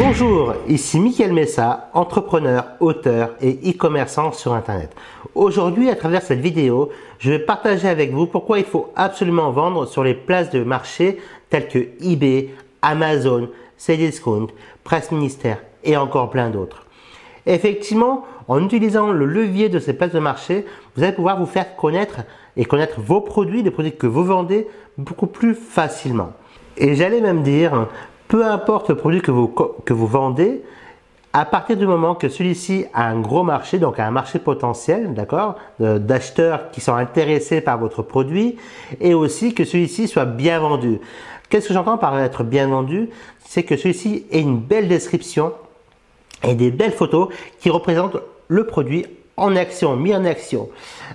Bonjour, ici Mickaël Messa, entrepreneur, auteur et e-commerçant sur Internet. Aujourd'hui, à travers cette vidéo, je vais partager avec vous pourquoi il faut absolument vendre sur les places de marché telles que eBay, Amazon, Cdiscount, Presse Ministère et encore plein d'autres. Effectivement, en utilisant le levier de ces places de marché, vous allez pouvoir vous faire connaître et connaître vos produits, les produits que vous vendez beaucoup plus facilement. Et j'allais même dire, peu importe le produit que vous, vendez, à partir du moment que celui-ci a un gros marché, donc un marché potentiel, d'accord, d'acheteurs qui sont intéressés par votre produit, et aussi que celui-ci soit bien vendu. Qu'est-ce que j'entends par être bien vendu? C'est que celui-ci ait une belle description et des belles photos qui représentent le produit en action, mis en action.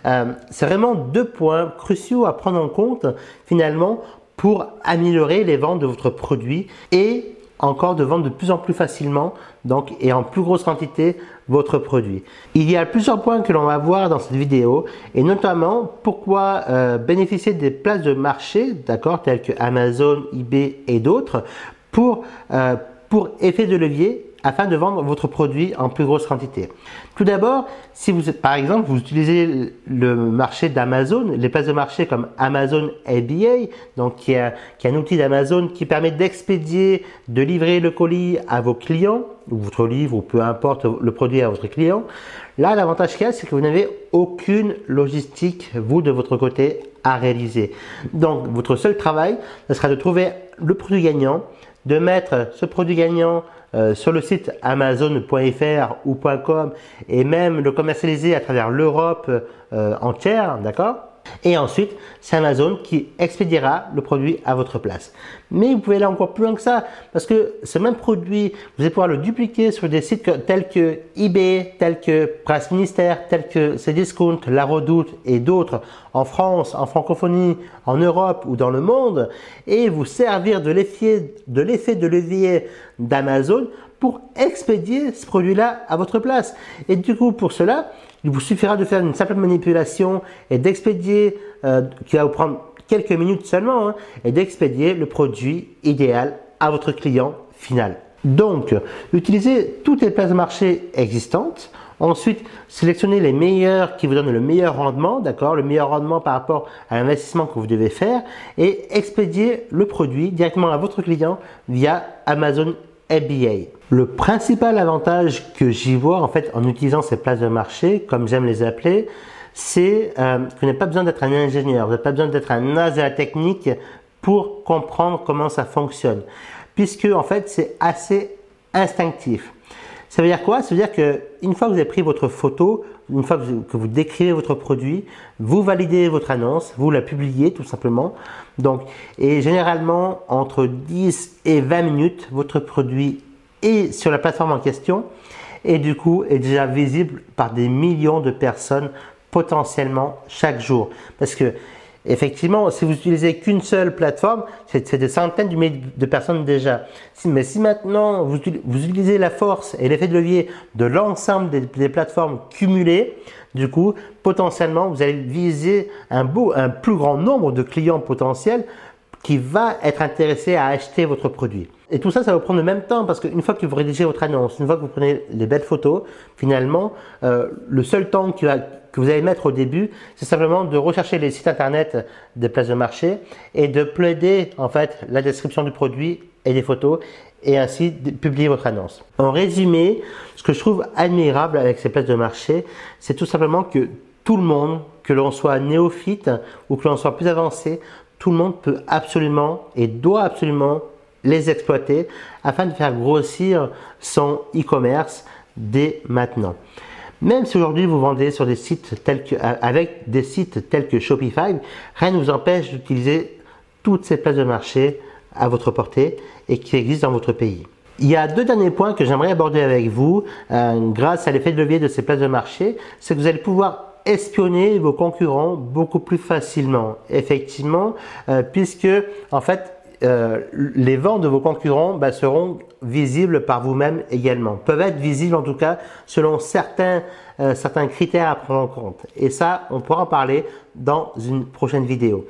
Euh, c'est vraiment deux points cruciaux à prendre en compte finalement pour améliorer les ventes de votre produit et encore de vendre de plus en plus facilement donc et en plus grosse quantité votre produit. Il y a plusieurs points que l'on va voir dans cette vidéo et notamment pourquoi euh, bénéficier des places de marché, d'accord, telles que Amazon, eBay et d'autres pour euh, pour effet de levier afin de vendre votre produit en plus grosse quantité. Tout d'abord, si vous par exemple vous utilisez le marché d'Amazon, les places de marché comme Amazon ABA, donc qui est, qui est un outil d'Amazon qui permet d'expédier, de livrer le colis à vos clients, ou votre livre, ou peu importe le produit à votre client. Là, l'avantage qu'il y a, c'est que vous n'avez aucune logistique, vous, de votre côté, à réaliser. Donc, votre seul travail, ce sera de trouver le produit gagnant, de mettre ce produit gagnant euh, sur le site amazon.fr ou .com et même le commercialiser à travers l'Europe euh, entière, d'accord? Et ensuite, c'est Amazon qui expédiera le produit à votre place. Mais vous pouvez aller encore plus loin que ça, parce que ce même produit, vous allez pouvoir le dupliquer sur des sites tels que eBay, tels que Presse Ministère, tels que Cdiscount, La Redoute et d'autres en France, en francophonie, en Europe ou dans le monde, et vous servir de l'effet de levier d'Amazon expédier ce produit-là à votre place. Et du coup, pour cela, il vous suffira de faire une simple manipulation et d'expédier, euh, qui va vous prendre quelques minutes seulement, hein, et d'expédier le produit idéal à votre client final. Donc, utilisez toutes les places de marché existantes. Ensuite, sélectionnez les meilleurs qui vous donnent le meilleur rendement, d'accord, le meilleur rendement par rapport à l'investissement que vous devez faire, et expédiez le produit directement à votre client via Amazon Le principal avantage que j'y vois en fait en utilisant ces places de marché, comme j'aime les appeler, c'est euh, que vous n'avez pas besoin d'être un ingénieur, vous n'avez pas besoin d'être un as de la technique pour comprendre comment ça fonctionne, puisque en fait c'est assez instinctif. Ça veut dire quoi? Ça veut dire que une fois que vous avez pris votre photo, une fois que vous, que vous, décrivez votre produit, vous validez votre annonce, vous la publiez tout simplement. Donc, et généralement entre 10 et 20 minutes, votre produit est sur la plateforme en question et du coup est déjà visible par des millions de personnes potentiellement chaque jour. Parce que Effectivement, si vous utilisez qu'une seule plateforme, c'est des centaines de personnes déjà. Mais si maintenant vous, utilisez la force et l'effet de levier de l'ensemble des, plateformes cumulées, du coup, potentiellement, vous allez viser un, un plus grand nombre de clients potentiels qui va être intéressé à acheter votre produit. Et tout ça, ça va prendre le même temps parce qu'une fois que vous rédigez votre annonce, une fois que vous prenez les belles photos, finalement, euh, le seul temps que vous allez mettre au début, c'est simplement de rechercher les sites internet des places de marché et de plaider en fait la description du produit et des photos et ainsi de publier votre annonce. En résumé, ce que je trouve admirable avec ces places de marché, c'est tout simplement que tout le monde, que l'on soit néophyte ou que l'on soit plus avancé, tout le monde peut absolument et doit absolument les exploiter afin de faire grossir son e-commerce dès maintenant. Même si aujourd'hui vous vendez sur des sites tels que, avec des sites tels que Shopify, rien ne vous empêche d'utiliser toutes ces places de marché à votre portée et qui existent dans votre pays. Il y a deux derniers points que j'aimerais aborder avec vous euh, grâce à l'effet de levier de ces places de marché, c'est que vous allez pouvoir espionner vos concurrents beaucoup plus facilement, effectivement, euh, puisque en fait euh, les ventes de vos concurrents bah, seront visibles par vous-même également, peuvent être visibles en tout cas selon certains, euh, certains critères à prendre en compte. Et ça, on pourra en parler dans une prochaine vidéo.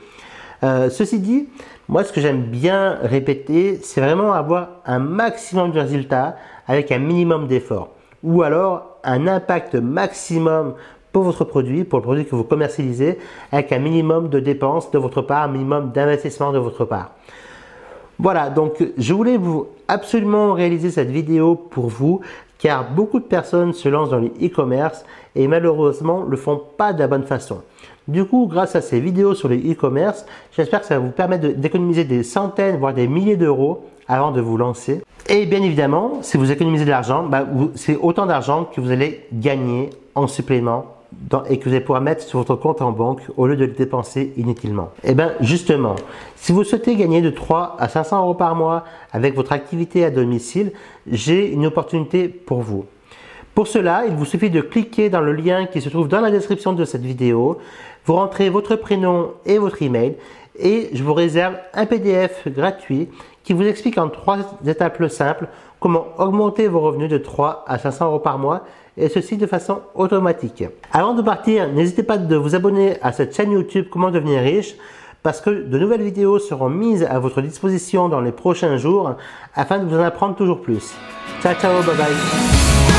Euh, ceci dit, moi ce que j'aime bien répéter, c'est vraiment avoir un maximum de résultats avec un minimum d'efforts. Ou alors un impact maximum pour votre produit, pour le produit que vous commercialisez, avec un minimum de dépenses de votre part, un minimum d'investissement de votre part. Voilà, donc je voulais vous absolument réaliser cette vidéo pour vous, car beaucoup de personnes se lancent dans le e-commerce et malheureusement ne le font pas de la bonne façon. Du coup, grâce à ces vidéos sur le e-commerce, j'espère que ça va vous permettre d'économiser des centaines, voire des milliers d'euros avant de vous lancer. Et bien évidemment, si vous économisez de l'argent, bah, c'est autant d'argent que vous allez gagner en supplément et que vous allez pouvoir mettre sur votre compte en banque au lieu de le dépenser inutilement. Et eh bien justement, si vous souhaitez gagner de 3 à 500 euros par mois avec votre activité à domicile, j'ai une opportunité pour vous. Pour cela, il vous suffit de cliquer dans le lien qui se trouve dans la description de cette vidéo. Vous rentrez votre prénom et votre email et je vous réserve un PDF gratuit qui vous explique en trois étapes simples comment augmenter vos revenus de 3 à 500 euros par mois et ceci de façon automatique. Avant de partir, n'hésitez pas de vous abonner à cette chaîne YouTube Comment devenir riche parce que de nouvelles vidéos seront mises à votre disposition dans les prochains jours afin de vous en apprendre toujours plus. Ciao ciao, bye bye